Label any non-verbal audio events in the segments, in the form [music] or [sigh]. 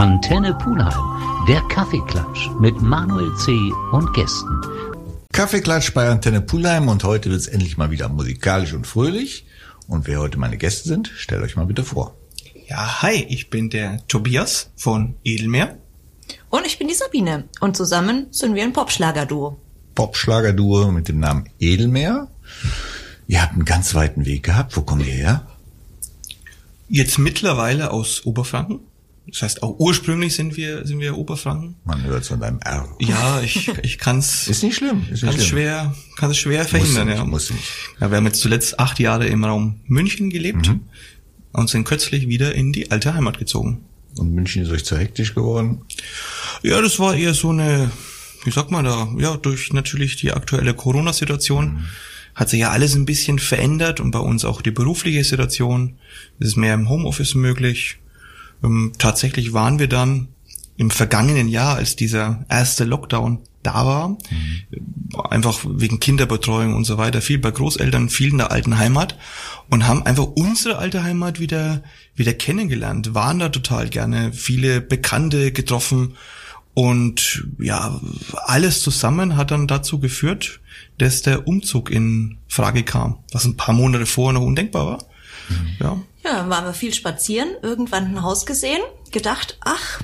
Antenne Pulheim, der Kaffeeklatsch mit Manuel C. und Gästen. Kaffeeklatsch bei Antenne Pulheim und heute wird es endlich mal wieder musikalisch und fröhlich. Und wer heute meine Gäste sind, stellt euch mal bitte vor. Ja, hi, ich bin der Tobias von Edelmeer. Und ich bin die Sabine. Und zusammen sind wir ein Popschlager-Duo. Popschlager-Duo mit dem Namen Edelmeer. Ihr habt einen ganz weiten Weg gehabt. Wo kommt ihr her? Jetzt mittlerweile aus Oberfranken. Das heißt, auch ursprünglich sind wir, sind wir Oberfranken. Man hört es an deinem R. Ja, ich, ich kann's. [laughs] Ist nicht schlimm. Ist nicht kann schlimm. schwer, kann es schwer verhindern, nicht, ja. muss nicht. Ja, wir haben jetzt zuletzt acht Jahre im Raum München gelebt Mhm. und sind kürzlich wieder in die alte Heimat gezogen. Und München ist euch zu hektisch geworden. Ja, das war eher so eine, wie sagt man da, ja, durch natürlich die aktuelle Corona-Situation hat sich ja alles ein bisschen verändert und bei uns auch die berufliche Situation. Es ist mehr im Homeoffice möglich. Ähm, tatsächlich waren wir dann im vergangenen Jahr, als dieser erste Lockdown da war, einfach wegen Kinderbetreuung und so weiter, viel bei Großeltern, viel in der alten Heimat und haben einfach unsere alte Heimat wieder, wieder kennengelernt, waren da total gerne, viele Bekannte getroffen und ja, alles zusammen hat dann dazu geführt, dass der Umzug in Frage kam, was ein paar Monate vorher noch undenkbar war. Ja, Ja, dann waren wir viel spazieren, irgendwann ein Haus gesehen, gedacht, ach,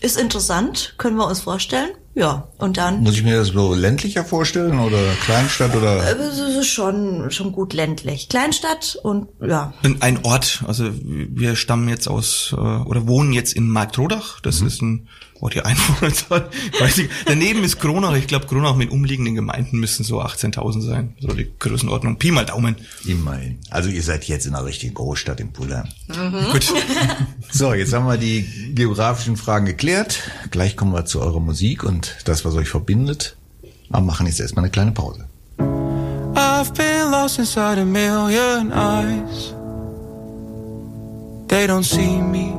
ist interessant, können wir uns vorstellen. Ja, und dann Muss ich mir das so ländlicher vorstellen oder Kleinstadt oder? äh, es ist schon schon gut ländlich. Kleinstadt und ja, Und ein Ort, also wir stammen jetzt aus äh, oder wohnen jetzt in Marktrodach. Das ist ein Ort die Einwohnerzahl. [laughs] Weiß ich. Daneben ist Kronach. Ich glaube, Kronach mit umliegenden Gemeinden müssen so 18.000 sein. So die Größenordnung. Pi mal Daumen. Immerhin. Also ihr seid jetzt in einer richtigen Großstadt in Pulheim. Gut. [laughs] So, jetzt haben wir die geografischen Fragen geklärt. Gleich kommen wir zu eurer Musik und das, was euch verbindet. Aber machen jetzt erstmal eine kleine Pause. I've been lost inside a million eyes. They don't see me,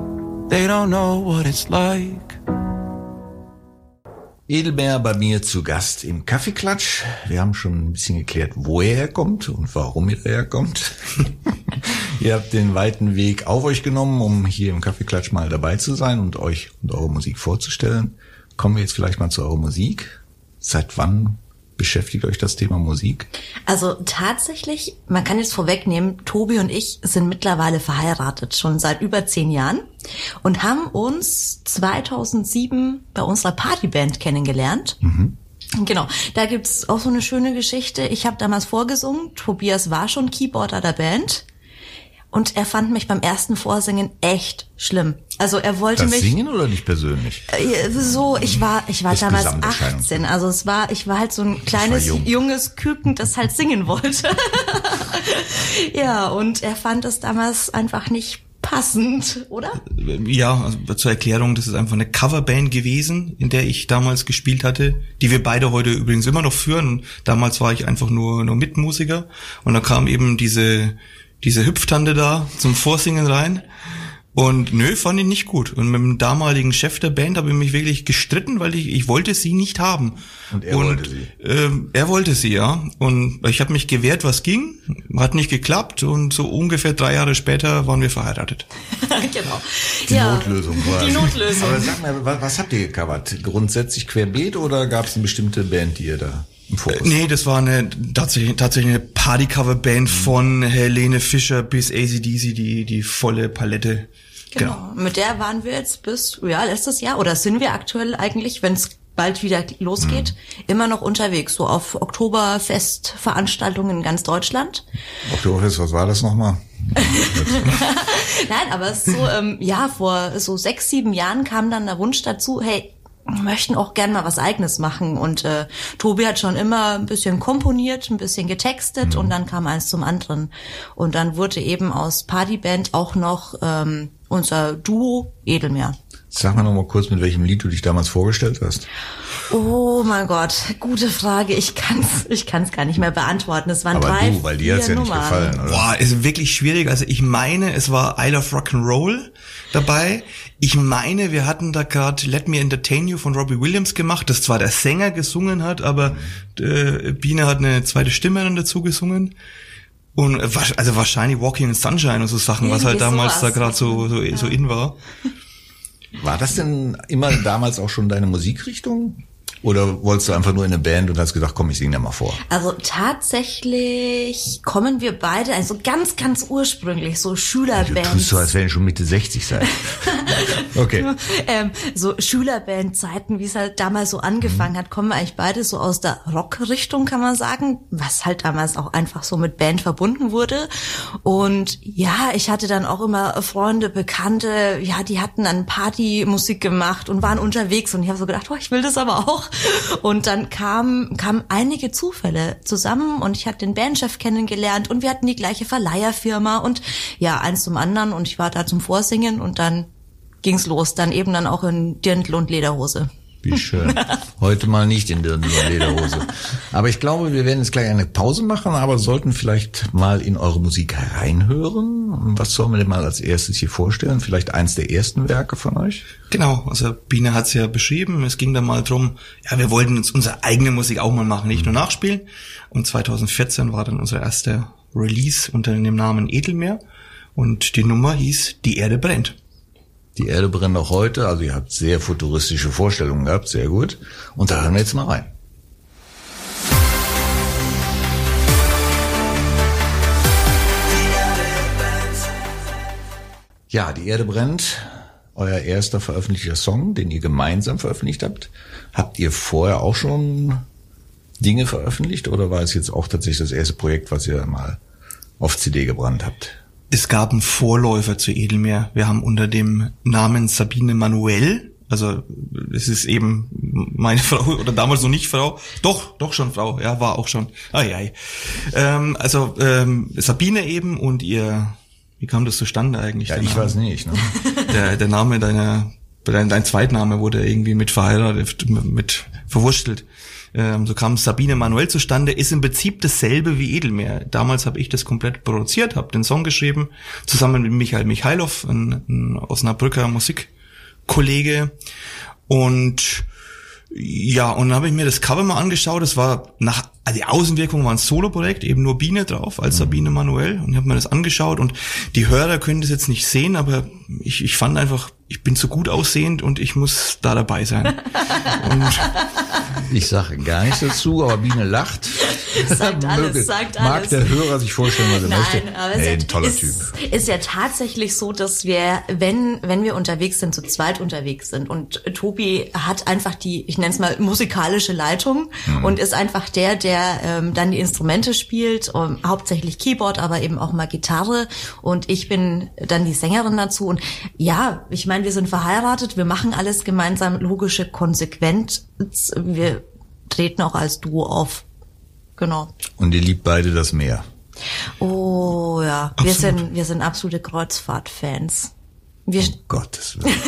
they don't know what it's like. Edelmeer bei mir zu Gast im Kaffeeklatsch. Wir haben schon ein bisschen geklärt, wo er herkommt und warum er herkommt. [laughs] Ihr habt den weiten Weg auf euch genommen, um hier im Kaffeeklatsch mal dabei zu sein und euch und eure Musik vorzustellen. Kommen wir jetzt vielleicht mal zu eurer Musik. Seit wann beschäftigt euch das Thema Musik? also tatsächlich, man kann jetzt vorwegnehmen, Tobi und ich sind mittlerweile verheiratet, schon seit über zehn Jahren und haben uns 2007 bei unserer Partyband kennengelernt. Genau, da gibt's auch so eine schöne Geschichte. Ich habe damals vorgesungen, Tobias war schon Keyboarder der Band und er fand mich beim ersten Vorsingen echt schlimm. Also er wollte Das mich Singen oder nicht persönlich? äh, so, ich war, ich war Das damals Gesamterscheinungsbild. 18. Also es war, ich war halt so ein kleines, jung. junges Küken, das halt singen wollte. [laughs] ja, und er fand es damals einfach nicht passend, oder? Ja, also zur Erklärung, das ist einfach eine Coverband gewesen, in der ich damals gespielt hatte, die wir beide heute übrigens immer noch führen. Damals war ich einfach nur, nur Mitmusiker und da kam eben diese, diese Hüpftante da zum Vorsingen rein. Und nö, fand ich nicht gut. Und mit dem damaligen Chef der Band habe ich mich wirklich gestritten, weil ich, ich wollte sie nicht haben. Und er wollte sie? Ähm, er wollte sie, ja. Und ich habe mich gewehrt, was ging, hat nicht geklappt und so ungefähr drei Jahre später waren wir verheiratet. [laughs] genau. Die ja, Notlösung quasi. Die Notlösung. Aber sag mal, was, was habt ihr gecovert? Grundsätzlich querbeet oder gab es eine bestimmte Band, die ihr da im Fokus Nee, das war eine tatsächlich, tatsächlich eine Partycover-Band von Helene Fischer bis ACDC, die, die volle Palette. Genau. Mit der waren wir jetzt bis, ja, letztes Jahr, oder sind wir aktuell eigentlich, wenn es bald wieder losgeht, immer noch unterwegs, so auf Oktoberfest-Veranstaltungen in ganz Deutschland. Oktoberfest, was war das nochmal? [laughs] Nein, aber es ist so, ähm, ja, vor so sechs, sieben Jahren kam dann der Wunsch dazu, hey, möchten auch gern mal was Eigenes machen. Und äh, Tobi hat schon immer ein bisschen komponiert, ein bisschen getextet und dann kam eins zum anderen. Und dann wurde eben aus Partyband auch noch ähm, unser Duo Edelmeer. Sag mal noch mal kurz, mit welchem Lied du dich damals vorgestellt hast. Oh mein Gott, gute Frage. Ich kann's, ich kann's gar nicht mehr beantworten. Es waren Aber drei, du, weil dir hat's ja nicht Nummern. gefallen, oder? Boah, ist wirklich schwierig. Also ich meine, es war Isle of Rock'n'Roll dabei. Ich meine, wir hatten da gerade Let Me Entertain You von Robbie Williams gemacht, das zwar der Sänger gesungen hat, aber äh, Biene hat eine zweite Stimme dann dazu gesungen. Und äh, also wahrscheinlich Walking in Sunshine und so Sachen, was halt Irgendwie damals da sowas. gerade so, so, so in war. War das denn immer damals auch schon deine Musikrichtung? Oder wolltest du einfach nur in eine Band und hast gesagt, komm, ich singe da mal vor? Also tatsächlich kommen wir beide, also ganz, ganz ursprünglich, so Du Schülerbands. tust so, als wenn du schon Mitte 60 sei. [laughs] Okay. ähm, so Schülerbandzeiten, wie es halt damals so angefangen hat, kommen wir eigentlich beide so aus der Rockrichtung, kann man sagen, was halt damals auch einfach so mit Band verbunden wurde. Und ja, ich hatte dann auch immer Freunde, Bekannte, ja, die hatten dann Partymusik gemacht und waren unterwegs und ich habe so gedacht, oh, ich will das aber auch. Und dann kamen kamen einige Zufälle zusammen und ich hatte den Bandchef kennengelernt und wir hatten die gleiche Verleiherfirma und ja, eins zum anderen und ich war da zum Vorsingen und dann ging's los, dann eben dann auch in Dirndl und Lederhose. Wie schön. [laughs] Heute mal nicht in der Lederhose. Aber ich glaube, wir werden jetzt gleich eine Pause machen, aber sollten vielleicht mal in eure Musik reinhören. Was sollen wir denn mal als erstes hier vorstellen? Vielleicht eins der ersten Werke von euch? Genau, also Biene hat's ja beschrieben. Es ging da mal drum, ja, wir wollten uns unsere eigene Musik auch mal machen, nicht nur nachspielen. Und 2014 war dann unser erster Release unter dem Namen Edelmeer. Und die Nummer hieß Die Erde brennt. Die Erde brennt auch heute, also ihr habt sehr futuristische Vorstellungen gehabt, sehr gut. Und da hören wir jetzt mal rein. Ja, die Erde brennt. Euer erster veröffentlichter Song, den ihr gemeinsam veröffentlicht habt. Habt ihr vorher auch schon Dinge veröffentlicht oder war es jetzt auch tatsächlich das erste Projekt, was ihr mal auf CD gebrannt habt? Es gab einen Vorläufer zu Edelmeer. Wir haben unter dem Namen Sabine Manuel, also es ist eben meine [laughs] Frau oder damals noch nicht Frau, doch, doch schon Frau, ja, war auch schon. Ai, ai. Ähm, also ähm, Sabine eben und ihr, wie kam das zustande eigentlich? Ja, ich Name? weiß nicht. Ne? [laughs] Der, der Name deiner, dein, dein Zweitname wurde irgendwie mit verheiratet, mit verwurstelt. Ähm, so kam Sabine Manuel zustande, ist im Prinzip dasselbe wie Edelmeer. Damals habe ich das komplett produziert, habe den Song geschrieben, zusammen mit Michael Michailov, ein, ein Osnabrücker Musikkollege. Und ja, und dann habe ich mir das Cover mal angeschaut. Das war nach also die Außenwirkung war ein Solo-Projekt, eben nur Biene drauf als Sabine Manuel. Und ich habe mir das angeschaut und die Hörer können das jetzt nicht sehen, aber ich, ich fand einfach, ich bin so gut aussehend und ich muss da dabei sein. [laughs] und Ich sage gar nichts dazu, aber Biene lacht. [laughs] Sagt alles, sagt Mag alles. der Hörer sich vorstellen, was er möchte? Nein, aber nee, ein toller ist, Typ. ist ja tatsächlich so, dass wir, wenn, wenn wir unterwegs sind, zu zweit unterwegs sind und Tobi hat einfach die, ich nenne es mal musikalische Leitung Mhm. und ist einfach der, der ähm, dann die Instrumente spielt, um, hauptsächlich Keyboard, aber eben auch mal Gitarre und ich bin dann die Sängerin dazu und ja, ich meine, wir sind verheiratet, wir machen alles gemeinsam, logische Konsequenz, wir treten auch als Duo auf. Genau. Und ihr liebt beide das Meer. Oh ja, wir Absolut. sind wir sind absolute Kreuzfahrt-Fans. Wir, Um Gottes Willen. [laughs]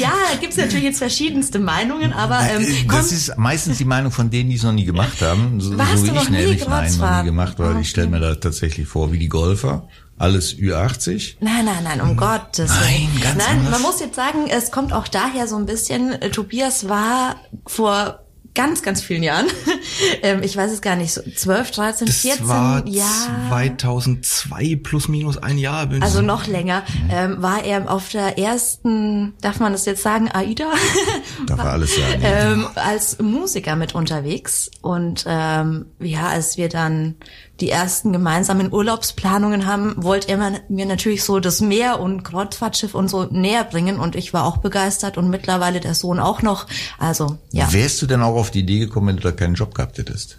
ja, da gibt's natürlich jetzt verschiedenste Meinungen, aber ähm, komm, das ist meistens die Meinung von denen, die es noch nie gemacht haben. So, Warst so du wie noch ich nämlich nein, noch Kreuzfahrt? nie gemacht, weil Ah, ich stelle mir da tatsächlich vor, wie die Golfer. Alles Ü80. nein, nein, nein, um Gottes Nein, Willen. ganz Nein, anders. man muss jetzt sagen, es kommt auch daher so ein bisschen, äh, Tobias war vor ganz, ganz vielen Jahren, [laughs] ähm, ich weiß es gar nicht, so 12, 13, das 14 war Jahre. 2002 plus minus ein Jahr. bin ich- Also noch länger, ähm, war er auf der ersten, darf man das jetzt sagen, AIDA? [laughs] Darf er alles sagen. ähm, als Musiker mit unterwegs. Und ähm, ja, als wir dann die ersten gemeinsamen Urlaubsplanungen haben, wollte er mir- natürlich so das Meer und Kreuzfahrtschiff und so näher bringen. Und ich war auch begeistert und mittlerweile der Sohn auch noch. Also ja. Wärst du denn auch auf die Idee gekommen, wenn du da keinen Job gehabt hättest?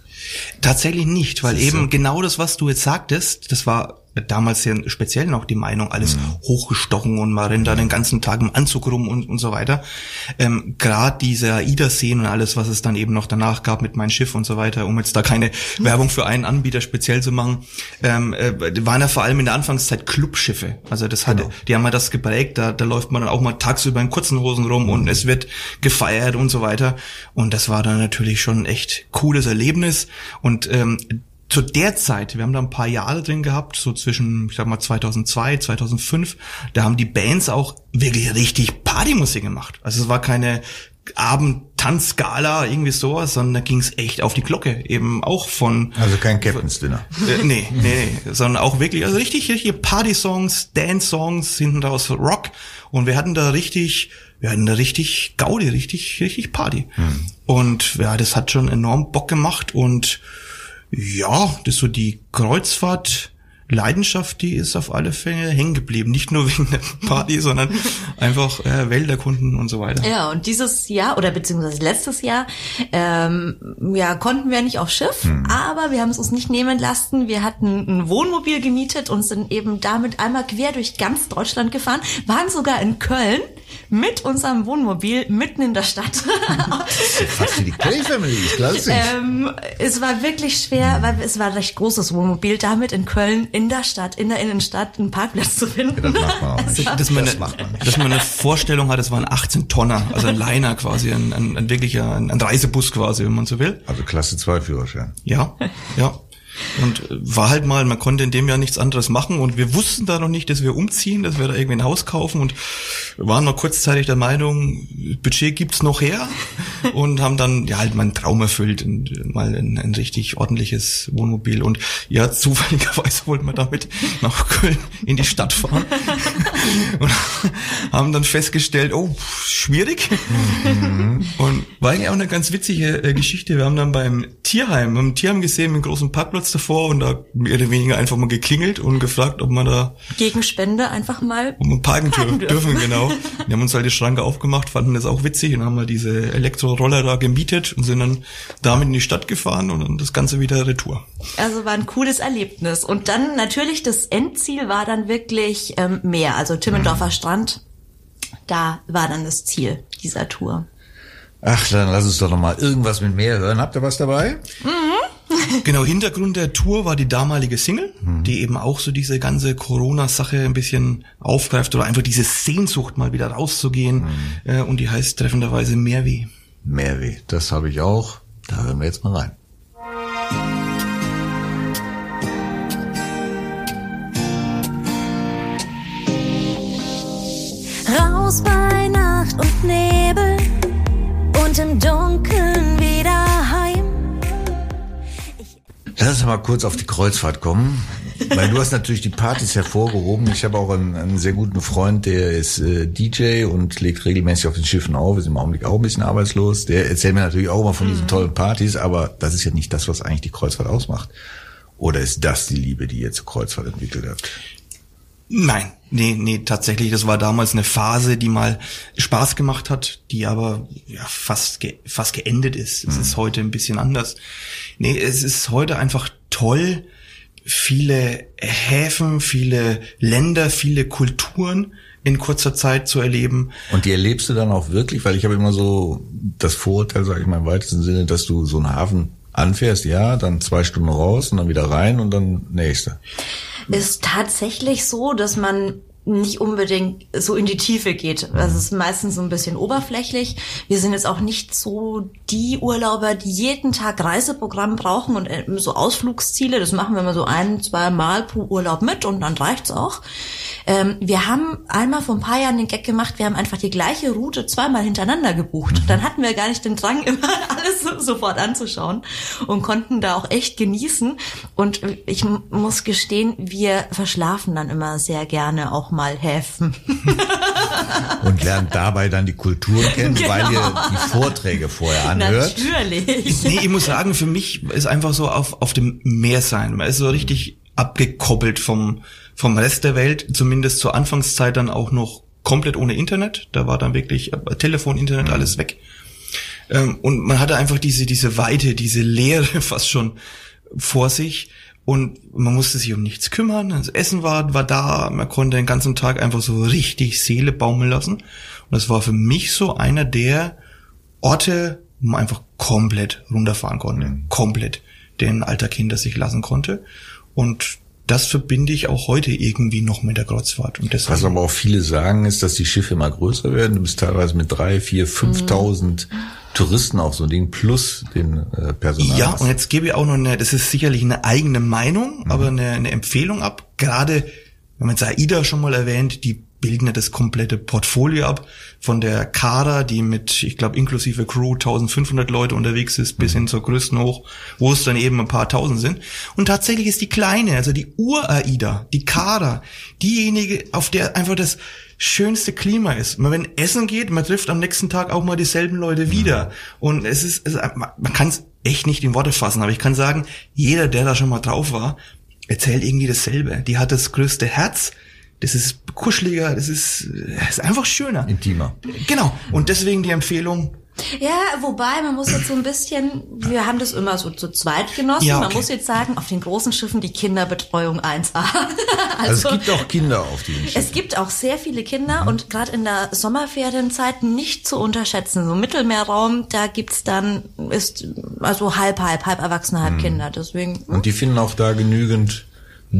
Tatsächlich nicht, weil eben genau das, was du jetzt sagtest, das war damals sehr speziell noch die Meinung, alles hochgestochen und man rennt da den ganzen Tag im Anzug rum und, und so weiter. Ähm, Gerade diese AIDA-Szenen und alles, was es dann eben noch danach gab mit mein Schiff und so weiter, um jetzt da keine Werbung für einen Anbieter speziell zu machen, ähm, äh, waren ja vor allem in der Anfangszeit Clubschiffe. Also das hatte, die haben ja das geprägt, da, da läuft man dann auch mal tagsüber in kurzen Hosen rum und es wird gefeiert und so weiter. Und das war dann natürlich schon ein echt cooles Erlebnis. Und ähm, zu der Zeit, wir haben da ein paar Jahre drin gehabt, so zwischen, ich sag mal 2002, 2005, da haben die Bands auch wirklich richtig Partymusik gemacht. Also es war keine Tanzgala, irgendwie sowas, sondern da ging es echt auf die Glocke, eben auch von Also kein Captain's Dinner. äh, nee, nee, nee, sondern auch wirklich, also richtig, richtige Party-Songs, Dance-Songs, hinten raus Rock. Und wir hatten da richtig, wir hatten da richtig Gaudi, richtig, richtig Party. Und ja, das hat schon enorm Bock gemacht und ja, das ist so die Kreuzfahrt, Leidenschaft, die ist auf alle Fälle hängen geblieben. Nicht nur wegen der [laughs] Party, sondern einfach äh, Welt erkunden und so weiter. Ja, und dieses Jahr oder beziehungsweise letztes Jahr, ähm, ja, konnten wir nicht auf Schiff, aber wir haben es uns nicht nehmen lassen. Wir hatten ein Wohnmobil gemietet und sind eben damit einmal quer durch ganz Deutschland gefahren, waren sogar in Köln mit unserem Wohnmobil mitten in der Stadt. [laughs] Fast wie die Kelly Family, ich glaube ähm, es war wirklich schwer, weil es war ein recht großes Wohnmobil, damit in Köln in der Stadt, in der Innenstadt einen Parkplatz zu finden. das macht man auch nicht. dass [laughs] man, das eine, macht man nicht. dass man eine Vorstellung hat, es waren 18 Tonner, also ein Liner quasi, ein, ein, ein wirklicher, ein, ein Reisebus quasi, wenn man so will. Also Klasse 2 Führerschein. Ja, ja. Und war halt mal, man konnte in dem Jahr nichts anderes machen. Und wir wussten da noch nicht, dass wir umziehen, dass wir da irgendwie ein Haus kaufen. Und waren noch kurzzeitig der Meinung, Budget gibt's noch her. [laughs] Und haben dann ja halt meinen Traum erfüllt und mal ein, ein richtig ordentliches Wohnmobil. Und ja, zufälligerweise [laughs] wollten wir damit nach Köln in die Stadt fahren. [laughs] Und haben dann festgestellt, oh, schwierig. Und war eigentlich auch eine ganz witzige äh, Geschichte. Wir haben dann beim Tierheim, ein Tierheim gesehen mit einem großen Parkplatz davor und da mehr oder weniger einfach mal geklingelt und gefragt, ob man da Gegen Spende einfach mal parken, Parken dür- dürfen. dürfen, [laughs] genau. Wir haben uns halt die Schranke aufgemacht, fanden das auch witzig und haben mal diese Elektroroller da gemietet und sind dann damit in die Stadt gefahren und dann das Ganze wieder retour. Also war ein cooles Erlebnis. Und dann natürlich das Endziel war dann wirklich ähm, Meer, also Timmendorfer Strand. Da war dann das Ziel dieser Tour. Ach, dann lass uns doch noch mal irgendwas mit mehr hören. Habt ihr was dabei? Genau, Hintergrund der Tour war die damalige Single, die eben auch so diese ganze Corona-Sache ein bisschen aufgreift oder einfach diese Sehnsucht mal wieder rauszugehen. Äh, und die heißt treffenderweise Mehrweh. Mehrweh, das habe ich auch. Da hören wir jetzt mal rein. Raus bei Nacht und Nebel und im Dunkeln Lass uns mal kurz auf die Kreuzfahrt kommen. Weil du hast natürlich die Partys hervorgehoben. Ich habe auch einen, einen sehr guten Freund, der ist äh, DJ und legt regelmäßig auf den Schiffen auf, ist im Augenblick auch ein bisschen arbeitslos. Der erzählt mir natürlich auch immer von diesen tollen Partys, aber das ist ja nicht das, was eigentlich die Kreuzfahrt ausmacht. Oder ist das die Liebe, die ihr zur Kreuzfahrt entwickelt habt? Nein, nee, nee, tatsächlich, das war damals eine Phase, die mal Spaß gemacht hat, die aber ja, fast, ge fast geendet ist. Es ist heute ein bisschen anders. Nee, es ist heute einfach toll, viele Häfen, viele Länder, viele Kulturen in kurzer Zeit zu erleben. Und die erlebst du dann auch wirklich? Weil ich habe immer so das Vorurteil, sage ich mal im weitesten Sinne, dass du so einen Hafen anfährst, ja, dann zwei Stunden raus und dann wieder rein und dann nächste. Ist tatsächlich so, dass man nicht unbedingt so in die Tiefe geht. Das ist meistens so ein bisschen oberflächlich. Wir sind jetzt auch nicht so die Urlauber, die jeden Tag Reiseprogramm brauchen und äh, so Ausflugsziele. Das machen wir mal so ein, zwei Mal pro Urlaub mit und dann reicht's auch. Ähm, wir haben einmal vor ein paar Jahren den Gag gemacht, wir haben einfach die gleiche Route zweimal hintereinander gebucht. Dann hatten wir gar nicht den Drang, [laughs] immer alles so- sofort anzuschauen und konnten da auch echt genießen. Und ich muss gestehen, wir verschlafen dann immer sehr gerne auch mal Häfen. [laughs] Und lernt dabei dann die Kultur kennen, Genau. weil ihr die Vorträge vorher anhört. Natürlich. Nee, ich muss sagen, für mich ist einfach so auf, auf dem Meer sein. Man ist so richtig abgekoppelt vom, vom Rest der Welt, zumindest zur Anfangszeit dann auch noch komplett ohne Internet. Da war dann wirklich äh, Telefon, Internet, alles weg. Ähm, und man hatte einfach diese, diese Weite, diese Leere [laughs] fast schon vor sich. Und man musste sich um nichts kümmern. Das Essen war, war da. Man konnte den ganzen Tag einfach so richtig Seele baumeln lassen. Und das war für mich so einer der Orte, wo man einfach komplett runterfahren konnte. Komplett den Alltag hinter sich lassen konnte. Und das verbinde ich auch heute irgendwie noch mit der Kreuzfahrt. Und Was deshalb, aber auch viele sagen, ist, dass die Schiffe immer größer werden. Du bist teilweise mit drei, vier, fünftausend Touristen auf so ein Ding plus den äh, Personal. ja, und jetzt gebe ich auch noch eine, das ist sicherlich eine eigene Meinung, aber eine, eine Empfehlung ab. Gerade, wenn man jetzt AIDA schon mal erwähnt, die bilden ja das komplette Portfolio ab. Von der Kara, die mit, ich glaube, inklusive Crew 1500 Leute unterwegs ist, bis hin zur größten hoch, wo es dann eben ein paar tausend sind. Und tatsächlich ist die kleine, also die Ur-AIDA, die Kara, diejenige, auf der einfach das schönste Klima ist. Man, wenn Essen geht, man trifft am nächsten Tag auch mal dieselben Leute wieder. Und es ist, es, man, man kann es echt nicht in Worte fassen, aber ich kann sagen, jeder, der da schon mal drauf war, erzählt irgendwie dasselbe. Die hat das größte Herz, das ist kuscheliger, das ist, das ist einfach schöner. Intimer. Genau. Und deswegen die Empfehlung, Ja, wobei, man muss jetzt so ein bisschen, wir haben das immer so zu zweit genossen. Ja, Man okay. muss jetzt sagen, auf den großen Schiffen die Kinderbetreuung 1A. [laughs] Also, es gibt auch Kinder auf diesen Es Schiffen. gibt auch sehr viele Kinder und gerade in der Sommerferienzeit nicht zu unterschätzen. So Mittelmeerraum, da gibt's dann, ist also halb, halb, halb Erwachsene, halb Kinder. Deswegen, hm, Und die finden auch da genügend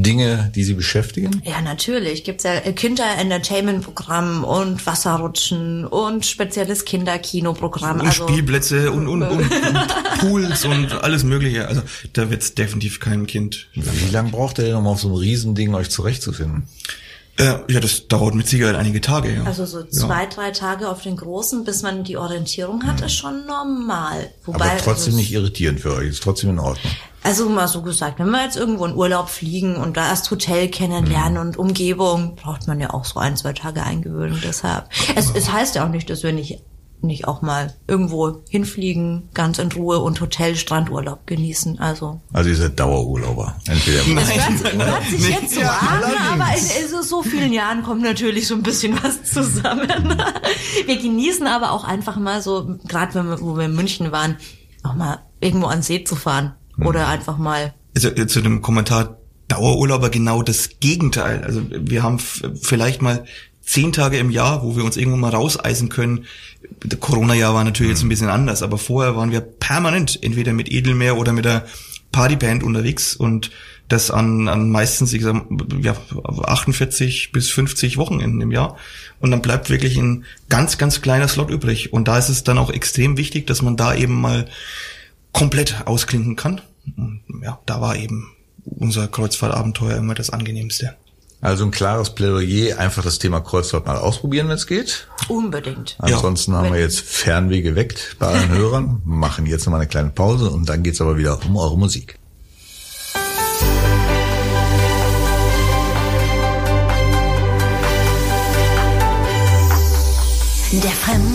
Dinge, die sie beschäftigen. ja, natürlich gibt's ja Kinder-Entertainment-Programm und Wasserrutschen und spezielles Kinderkinoprogramm. und Also, Spielplätze und, und, und, und [laughs] Pools und alles mögliche. Also da wird's definitiv kein Kind. Wie lange braucht ihr denn, um auf so einem Riesending euch zurechtzufinden? Äh, ja, das dauert mit Sicherheit einige Tage. Ja. also so zwei, drei Tage auf den großen, bis man die Orientierung hat, ist schon normal. Wobei, Aber trotzdem also, nicht irritierend für euch. Ist trotzdem in Ordnung. Also mal so gesagt, wenn wir jetzt irgendwo in Urlaub fliegen und da erst Hotel kennenlernen und Umgebung, braucht man ja auch so ein, zwei Tage Eingewöhnung. Deshalb. Es, es heißt ja auch nicht, dass wir nicht, nicht auch mal irgendwo hinfliegen, ganz in Ruhe und Hotel, Strandurlaub genießen. Also. Also ihr seid Dauerurlauber. Entweder Hört, hört sich jetzt so an, aber in, in so, vielen Jahren kommt natürlich so ein bisschen was zusammen. [laughs] Wir genießen aber auch einfach mal so, gerade wenn wir, wo wir in München waren, auch mal irgendwo an See zu fahren. Oder einfach mal also äh, zu dem Kommentar Dauerurlauber genau das Gegenteil. Also wir haben vielleicht mal zehn Tage im Jahr, wo wir uns irgendwo mal rauseisen können. Das Corona-Jahr war natürlich jetzt ein bisschen anders, aber vorher waren wir permanent entweder mit Edelmeer oder mit der Partyband unterwegs und das an, an meistens ich sag, ja, 48 bis 50 Wochenenden im Jahr. Und dann bleibt wirklich ein ganz, ganz kleiner Slot übrig. Und da ist es dann auch extrem wichtig, dass man da eben mal komplett ausklinken kann. Und ja, da war eben unser Kreuzfahrtabenteuer immer das angenehmste. Also ein klares Plädoyer, einfach das Thema Kreuzfahrt mal ausprobieren, wenn es geht. unbedingt. Ansonsten haben wir jetzt Fernweh geweckt bei allen Hörern, machen jetzt nochmal eine kleine Pause und dann geht's aber wieder um eure Musik. Der Fremde,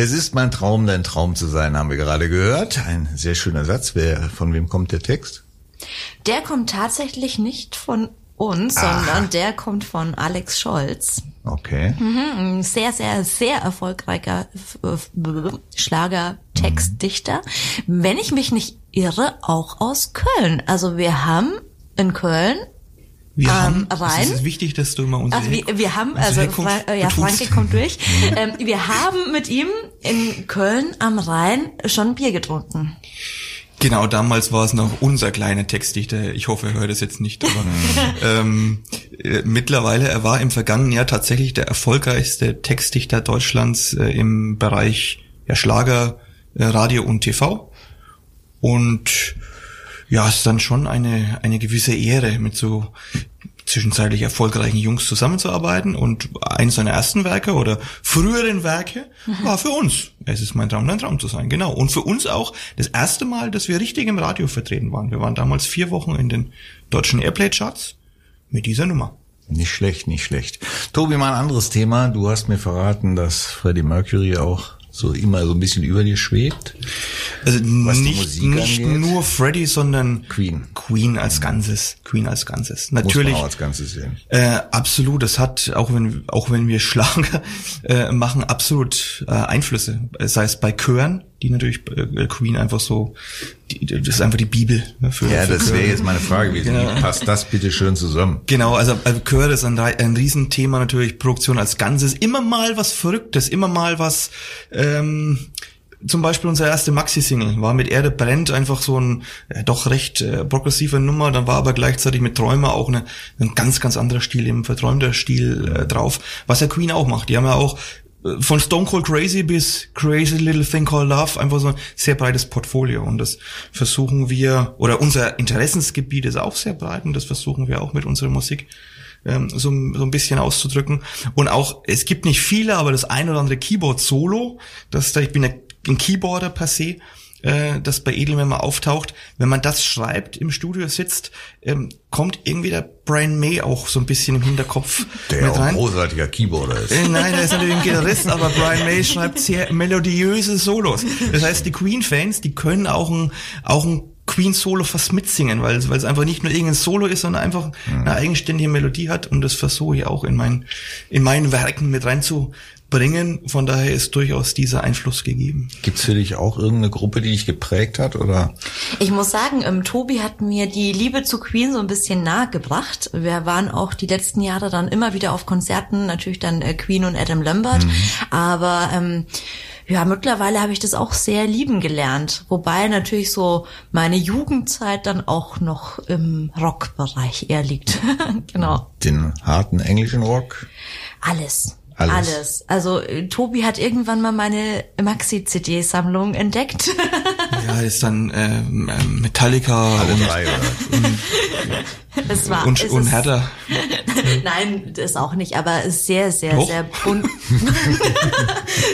Es ist mein Traum, dein Traum zu sein, haben wir gerade gehört. Ein sehr schöner Satz. Wer, von wem kommt der Text? Der kommt tatsächlich nicht von uns, sondern der kommt von Alex Scholz. Okay. Ein sehr, sehr, sehr erfolgreicher äh, Schlager-Textdichter. Wenn ich mich nicht irre, auch aus Köln. Also wir haben in Köln Wir Ähm, haben, rein? es ist wichtig, dass du immer unsere, Also wir, wir haben, also Herkunft Fra ja. Franke kommt durch. [laughs] ähm, wir haben mit ihm in Köln am Rhein schon Bier getrunken. Genau, damals war es noch unser kleiner Textdichter. Ich hoffe, er hört es jetzt nicht. Aber [laughs] ähm, äh, mittlerweile, er war im vergangenen Jahr tatsächlich der erfolgreichste Textdichter Deutschlands äh, im Bereich ja, Schlager, äh, Radio und TV. Und ja, es ist dann schon eine, eine gewisse Ehre, mit so zwischenzeitlich erfolgreichen Jungs zusammenzuarbeiten. Und eines seiner ersten Werke oder früheren Werke war für uns. Es ist mein Traum, dein Traum zu sein. Genau. Und für uns auch das erste Mal, dass wir richtig im Radio vertreten waren. Wir waren damals vier Wochen in den deutschen Airplay-Charts mit dieser Nummer. Nicht schlecht, nicht schlecht. Tobi, mal ein anderes Thema. Du hast mir verraten, dass Freddie Mercury auch so immer so ein bisschen über dir schwebt. Also Was nicht, nicht nur Freddie, sondern Queen. Queen als Ganzes. Queen als Ganzes. Muss Natürlich. man auch als Ganzes sehen. Äh, absolut, das hat, auch wenn, auch wenn wir [laughs] Schlager äh, machen, absolut äh, Einflüsse. Sei es bei Chören, die natürlich äh, Queen einfach so, die, das ist einfach die Bibel. Ne, für, Ja, für das wäre jetzt meine Frage gewesen. Genau. Wie passt das bitte schön zusammen? Genau, also, also Chöre ist ein, ein Riesenthema natürlich, Produktion als Ganzes. Immer mal was Verrücktes, immer mal was, ähm, zum Beispiel unsere erste Maxi-Single war mit Erde brennt einfach so ein äh, doch recht äh, progressiver Nummer, dann war aber gleichzeitig mit Träumer auch eine, ein ganz, ganz anderer Stil, eben verträumter Stil äh, drauf, was ja Queen auch macht. Die haben ja auch äh, von Stone Cold Crazy bis Crazy Little Thing Called Love, einfach so ein sehr breites Portfolio. Und das versuchen wir, oder unser Interessensgebiet ist auch sehr breit und das versuchen wir auch mit unserer Musik ähm, so, so ein bisschen auszudrücken. Und auch, es gibt nicht viele, aber das ein oder andere Keyboard-Solo, das da, ich bin ein Keyboarder per se, äh, das bei Edelman mal auftaucht, wenn man das schreibt, im Studio sitzt, ähm, kommt irgendwie der Brian May auch so ein bisschen im Hinterkopf Der mit auch ein rein. großartiger Keyboarder ist. Äh, Nein, er ist natürlich ein Gitarrist, aber Brian May schreibt sehr melodiöse Solos. Das heißt, die Queen-Fans, die können auch ein, auch ein Queen-Solo fast mitsingen, weil, es- weil es einfach nicht nur irgendein Solo ist, sondern einfach eine eigenständige Melodie hat und das versuche ich auch in meinen, in meinen Werken mit reinzubringen. Von daher ist durchaus dieser Einfluss gegeben. Gibt's für dich auch irgendeine Gruppe, die dich geprägt hat? Oder Ich muss sagen, ähm, Tobi hat mir die Liebe zu Queen so ein bisschen nahegebracht. Wir waren auch die letzten Jahre dann immer wieder auf Konzerten, natürlich dann äh, Queen und Adam Lambert. Aber ähm, ja, mittlerweile habe ich das auch sehr lieben gelernt. Wobei natürlich so meine Jugendzeit dann auch noch im Rockbereich eher liegt. [laughs] genau. den harten englischen Rock? Alles. Alles. Alles. Also äh, Tobi hat irgendwann mal meine Maxi-CD-Sammlung entdeckt. [laughs] Ja, ist dann ähm, ähm, Metallica und, drei, oder? [laughs] es war, und, es und ist- Hertha. [laughs] Nein, das auch nicht, aber es ist sehr, sehr, Doch. sehr bunt.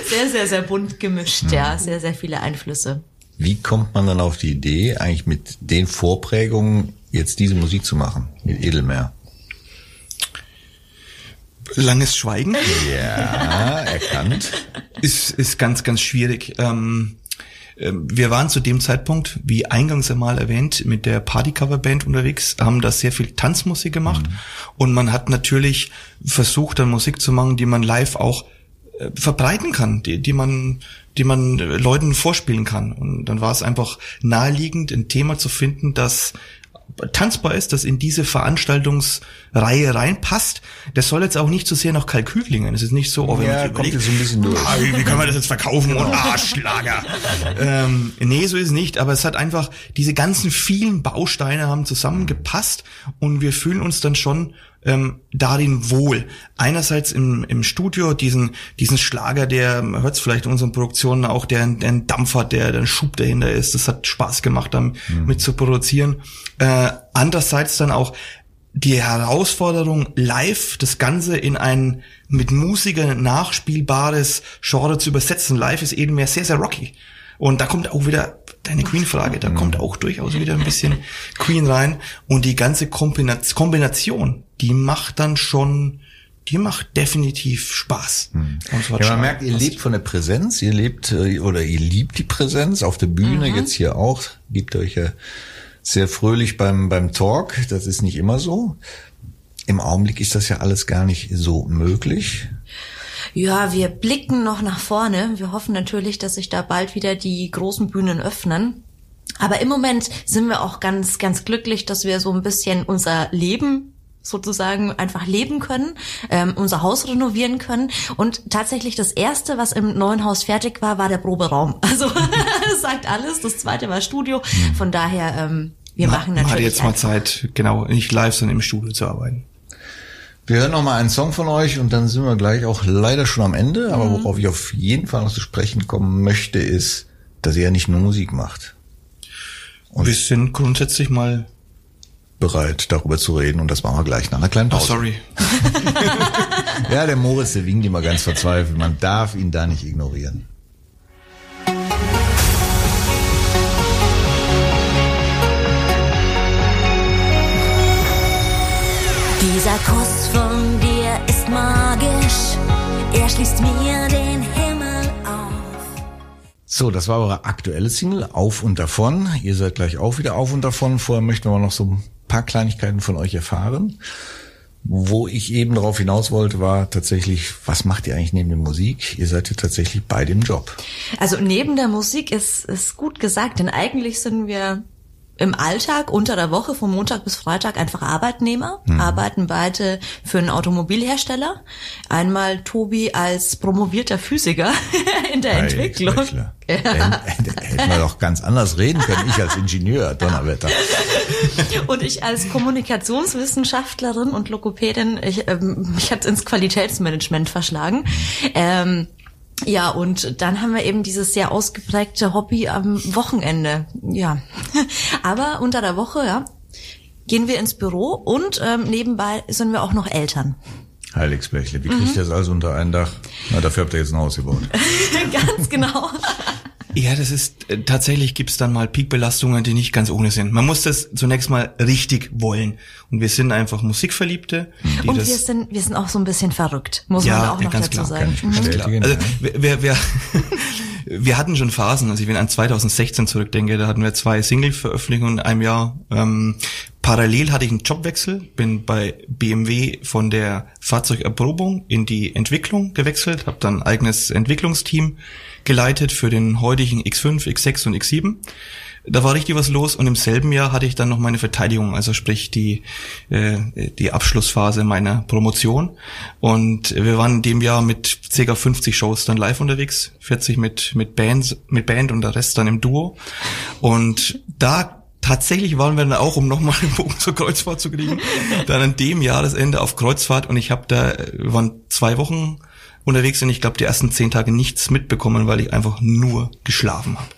sehr, sehr, sehr bunt gemischt, ja. Sehr, sehr viele Einflüsse. Wie kommt man dann auf die Idee, eigentlich mit den Vorprägungen jetzt diese Musik zu machen? Mit Edelmeer? Langes Schweigen. Ja, erkannt. ist, ist ganz, ganz schwierig. Ähm, ähm, wir waren zu dem Zeitpunkt, wie eingangs einmal erwähnt, mit der Partycover-Band unterwegs, haben da sehr viel Tanzmusik gemacht und man hat natürlich versucht, dann Musik zu machen, die man live auch äh, verbreiten kann, die, die man die man äh, Leuten vorspielen kann. Und dann war es einfach naheliegend, ein Thema zu finden, das tanzbar ist, das in diese Veranstaltungsreihe reinpasst. Das soll jetzt auch nicht so sehr nach Kalkül klingen. Es ist nicht so, oh, wenn Ja, man kommt überlegt, jetzt so ein bisschen durch. Ah, wie, können wir das jetzt verkaufen und ah, Schlager. ähm, nee, so ist es nicht, aber es hat einfach, diese ganzen vielen Bausteine haben zusammengepasst und wir fühlen uns dann schon ähm, darin wohl. Einerseits im, im Studio diesen, diesen Schlager, der, man hört es vielleicht in unseren Produktionen auch, der, der einen Dampf hat, der, der ein Schub dahinter ist. Das hat Spaß gemacht, damit mit zu produzieren. Äh, andererseits dann auch die Herausforderung, live das Ganze in ein mit Musikern nachspielbares Genre zu übersetzen. Live ist eben mehr sehr, sehr rocky. Und da kommt auch wieder deine Queen-Frage, da kommt auch durchaus wieder ein bisschen Queen rein. Und die ganze Kombina- Kombination, die macht dann schon, die macht definitiv Spaß. Hat Ja, man merkt, ihr lebt von der Präsenz, ihr lebt äh, oder ihr liebt die Präsenz auf der Bühne, jetzt hier auch, gebt euch ja sehr fröhlich beim, beim Talk, das ist nicht immer so. Im Augenblick ist das ja alles gar nicht so möglich. Ja, wir blicken noch nach vorne. Wir hoffen natürlich, dass sich da bald wieder die großen Bühnen öffnen. Aber im Moment sind wir auch ganz, ganz glücklich, dass wir so ein bisschen unser Leben sozusagen einfach leben können, ähm, unser Haus renovieren können. Und tatsächlich das erste, was im neuen Haus fertig war, war der Proberaum. [laughs] Also das sagt alles. Das zweite war Studio. Von daher, ähm, wir machen Man hat natürlich jetzt mal Zeit, genau, nicht live, sondern im Studio zu arbeiten. Wir hören noch mal einen Song von euch und dann sind wir gleich auch leider schon am Ende. Aber worauf ich auf jeden Fall noch zu sprechen kommen möchte, ist, dass ihr ja nicht nur Musik macht. Und wir sind grundsätzlich mal, Bereit, darüber zu reden und das machen wir gleich nach einer kleinen oh, Pause. sorry, [laughs] Ja, der Moritz, der winkt immer ganz verzweifelt. Man darf ihn da nicht ignorieren. Dieser Kuss von dir ist magisch, er schließt mir den Himmel auf. So, das war eure aktuelle Single, Auf und Davon. Ihr seid gleich auch wieder auf und davon. Vorher möchten wir noch so ein paar Kleinigkeiten von euch erfahren. Wo ich eben darauf hinaus wollte, war tatsächlich, was macht ihr eigentlich neben der Musik? Ihr seid ja tatsächlich bei dem Job. Also neben der Musik ist, ist gut gesagt, denn eigentlich sind wir im Alltag unter der Woche von Montag bis Freitag einfach Arbeitnehmer, arbeiten beide für einen Automobilhersteller. Einmal Tobi als promovierter Physiker [laughs] in der Entwicklung. Eichler. Da hätten wir doch ganz anders reden können. Ich als Ingenieur, Donnerwetter. [laughs] Und ich als Kommunikationswissenschaftlerin und Logopädin, ich, ähm, mich hat ins Qualitätsmanagement verschlagen. Ähm, Ja, und dann haben wir eben dieses sehr ausgeprägte Hobby am Wochenende. Ja. [laughs] Aber unter der Woche, ja, gehen wir ins Büro und ähm, nebenbei sind wir auch noch Eltern. Heiligsblechle, wie kriegt ihr das alles unter ein Dach? Na, dafür habt ihr jetzt ein Haus gebaut. [laughs] Ganz genau. Ja, das ist äh, tatsächlich gibt's dann mal Peakbelastungen, die nicht ganz ohne sind. Man muss das zunächst mal richtig wollen. Und wir sind einfach Musikverliebte. Die Und das, wir sind, wir sind auch so ein bisschen verrückt, muss Ja, man auch ja, noch ganz dazu klar, sagen. bestätigen. Also, ja. wir, wir, wir, hatten schon Phasen, also ich wenn an 2016 zurückdenke, da hatten wir zwei Single-Veröffentlichungen in einem Jahr. Ähm, parallel hatte ich einen Jobwechsel, bin bei BMW von der Fahrzeugerprobung in die Entwicklung gewechselt, habe dann ein eigenes Entwicklungsteam geleitet für den heutigen X5, X6 und X7. Da war richtig was los und im selben Jahr hatte ich dann noch meine Verteidigung, also sprich die, äh, die Abschlussphase meiner Promotion. Und wir waren in dem Jahr mit ca. 50 Shows dann live unterwegs, 40 mit, mit Bands, mit Band und der Rest dann im Duo. Und da Tatsächlich waren wir dann auch, um nochmal den Bogen zur Kreuzfahrt zu kriegen, dann an dem Jahresende auf Kreuzfahrt und ich habe da, wir waren zwei Wochen unterwegs und ich glaube die ersten zehn Tage nichts mitbekommen, weil ich einfach nur geschlafen habe.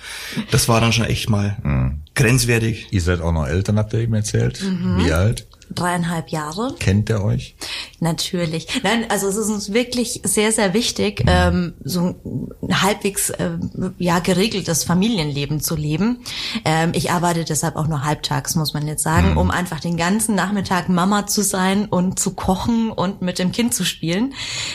Das war dann schon echt mal grenzwertig. Ihr seid auch noch Eltern, habt ihr eben erzählt. Wie alt? Dreieinhalb Jahre. Kennt ihr euch? Natürlich. Nein, also es ist uns wirklich sehr, sehr wichtig, ähm, so ein halbwegs ähm, ja geregeltes Familienleben zu leben. Ähm, ich arbeite deshalb auch nur halbtags, muss man jetzt sagen, um einfach den ganzen Nachmittag Mama zu sein und zu kochen und mit dem Kind zu spielen.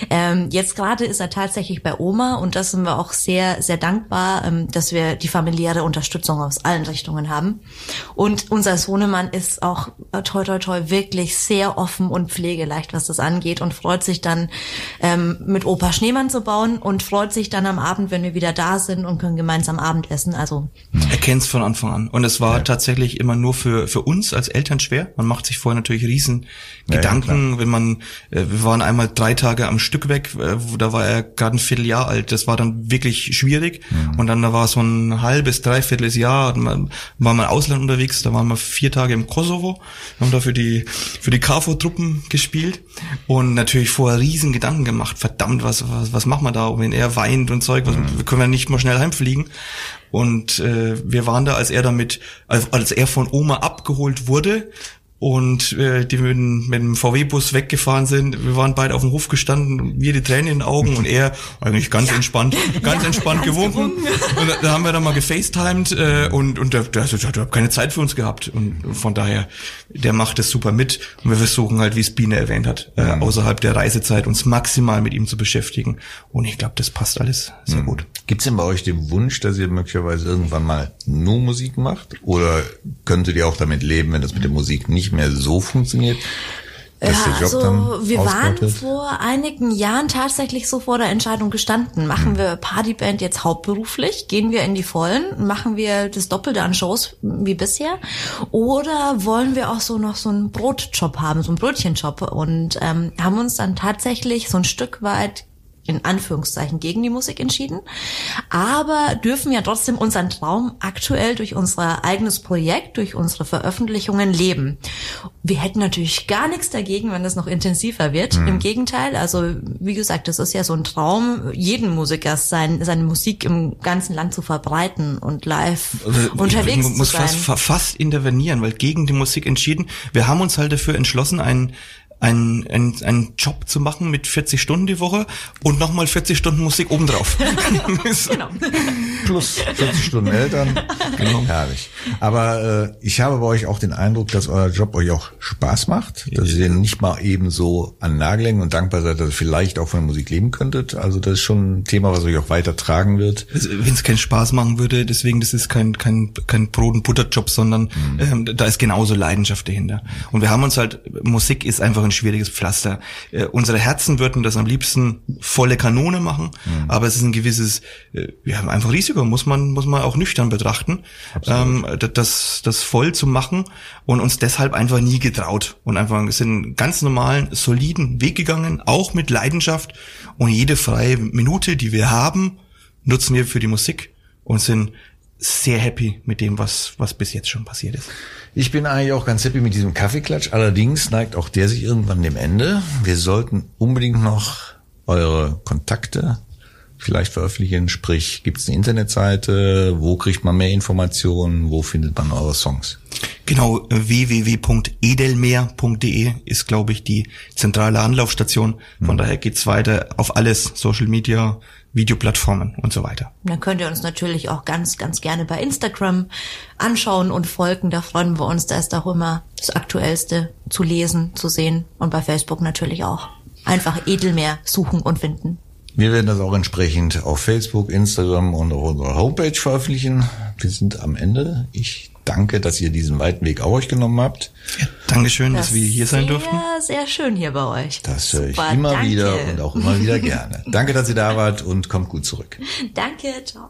Ähm, jetzt gerade ist er tatsächlich bei Oma und das sind wir auch sehr, sehr dankbar, ähm, dass wir die familiäre Unterstützung aus allen Richtungen haben. Und unser Sohnemann ist auch äh, toi toi toi wirklich sehr offen und pflegeleicht, was das angeht und freut sich dann ähm, mit Opa Schneemann zu bauen und freut sich dann am Abend, wenn wir wieder da sind und können gemeinsam Abendessen. Also Er kennt's von Anfang an. Und es war tatsächlich immer nur für, für uns als Eltern schwer. Man macht sich vorher natürlich riesen Ja, ja, Gedanken, wenn man, äh, wir waren einmal drei Tage am Stück weg, äh, da war er gerade ein Vierteljahr alt. Das war dann wirklich schwierig. Und dann da war so ein halbes, dreiviertel Jahr, war man im Ausland unterwegs, da waren wir vier Tage im Kosovo, haben da für die, für die KFO-Truppen gespielt und natürlich vorher riesen Gedanken gemacht. Verdammt, was, was, was machen wir da, wenn er weint und Zeug, was, können wir nicht mal schnell heimfliegen. Und äh, wir waren da, als er damit, als, als er von Oma abgeholt wurde und äh, die mit, dem- mit dem VW-Bus weggefahren sind, wir waren beide auf dem Hof gestanden, wir die Tränen in den Augen und er eigentlich ganz [laughs] entspannt, ganz entspannt gewunken. Und da, da haben wir dann mal gefacetimed äh, und, und der, der, der, der hat keine Zeit für uns gehabt. Und von daher, der macht es super mit. Und wir versuchen halt, wie es Biene erwähnt hat, äh, außerhalb der Reisezeit uns maximal mit ihm zu beschäftigen. Und ich glaube, das passt alles sehr gut. Gibt's denn bei euch den Wunsch, dass ihr möglicherweise irgendwann mal nur Musik macht? Oder könntet ihr auch damit leben, wenn das mit der Musik nicht mehr so funktioniert? Dass Ja, der Job also wir waren vor einigen Jahren tatsächlich so vor der Entscheidung gestanden. Machen wir Partyband jetzt hauptberuflich? Gehen wir in die Vollen? Machen wir das Doppelte an Shows wie bisher? Oder wollen wir auch so noch so einen Brotjob haben, so einen Brötchenjob? Und ähm, haben uns dann tatsächlich so ein Stück weit in Anführungszeichen gegen die Musik entschieden, aber dürfen ja trotzdem unseren Traum aktuell durch unser eigenes Projekt, durch unsere Veröffentlichungen leben. Wir hätten natürlich gar nichts dagegen, wenn das noch intensiver wird. Im Gegenteil, also wie gesagt, das ist ja so ein Traum, jeden Musikers sein, seine Musik im ganzen Land zu verbreiten und live Also, unterwegs muss zu sein. fast, fa- fast intervenieren, weil gegen die Musik entschieden. Wir haben uns halt dafür entschlossen, einen einen, einen, einen Job zu machen mit 40 Stunden die Woche und nochmal 40 Stunden Musik obendrauf. [laughs] [laughs] genau. Plus 40 Stunden Eltern. genau. Herrlich. Aber äh, ich habe bei euch auch den Eindruck, dass euer Job euch auch Spaß macht. Dass ihr nicht mal eben so an Nagel hängen und dankbar seid, dass ihr vielleicht auch von der Musik leben könntet. Also das ist schon ein Thema, was euch auch weiter tragen wird. Wenn es keinen Spaß machen würde, deswegen, das ist kein, kein, kein Brot- und Butterjob, sondern ähm, da ist genauso Leidenschaft dahinter. Und wir haben uns halt, Musik ist einfach ein schwieriges Pflaster. Äh, unsere Herzen würden das am liebsten volle Kanone machen, aber es ist ein gewisses, äh, wir haben einfach Risiko, muss man, muss man auch nüchtern betrachten, ähm, da- das, das voll zu machen und uns deshalb einfach nie getraut und einfach sind ganz normalen, soliden Weg gegangen, auch mit Leidenschaft und jede freie Minute, die wir haben, nutzen wir für die Musik und sind sehr happy mit dem, was, was bis jetzt schon passiert ist. Ich bin eigentlich auch ganz happy mit diesem Kaffeeklatsch. Allerdings neigt auch der sich irgendwann dem Ende. Wir sollten unbedingt noch eure Kontakte vielleicht veröffentlichen? Sprich, gibt es eine Internetseite? Wo kriegt man mehr Informationen? Wo findet man eure Songs? Genau, www.edelmeer.de ist, glaube ich, die zentrale Anlaufstation. Von daher geht's weiter auf alles, Social Media, Videoplattformen und so weiter. Dann könnt ihr uns natürlich auch ganz, ganz gerne bei Instagram anschauen und folgen. Da freuen wir uns. Da ist auch immer das Aktuellste zu lesen, zu sehen. Und bei Facebook natürlich auch. Einfach Edelmeer suchen und finden. Wir werden das auch entsprechend auf Facebook, Instagram und auf unserer Homepage veröffentlichen. Wir sind am Ende. Ich danke, dass ihr diesen weiten Weg auf euch genommen habt. Ja, Dankeschön, dass wir hier sein sehr, durften. Sehr schön hier bei euch. Das höre ich Super, immer danke. wieder und auch immer wieder gerne. [laughs] Danke, dass ihr da wart und kommt gut zurück. Danke, ciao.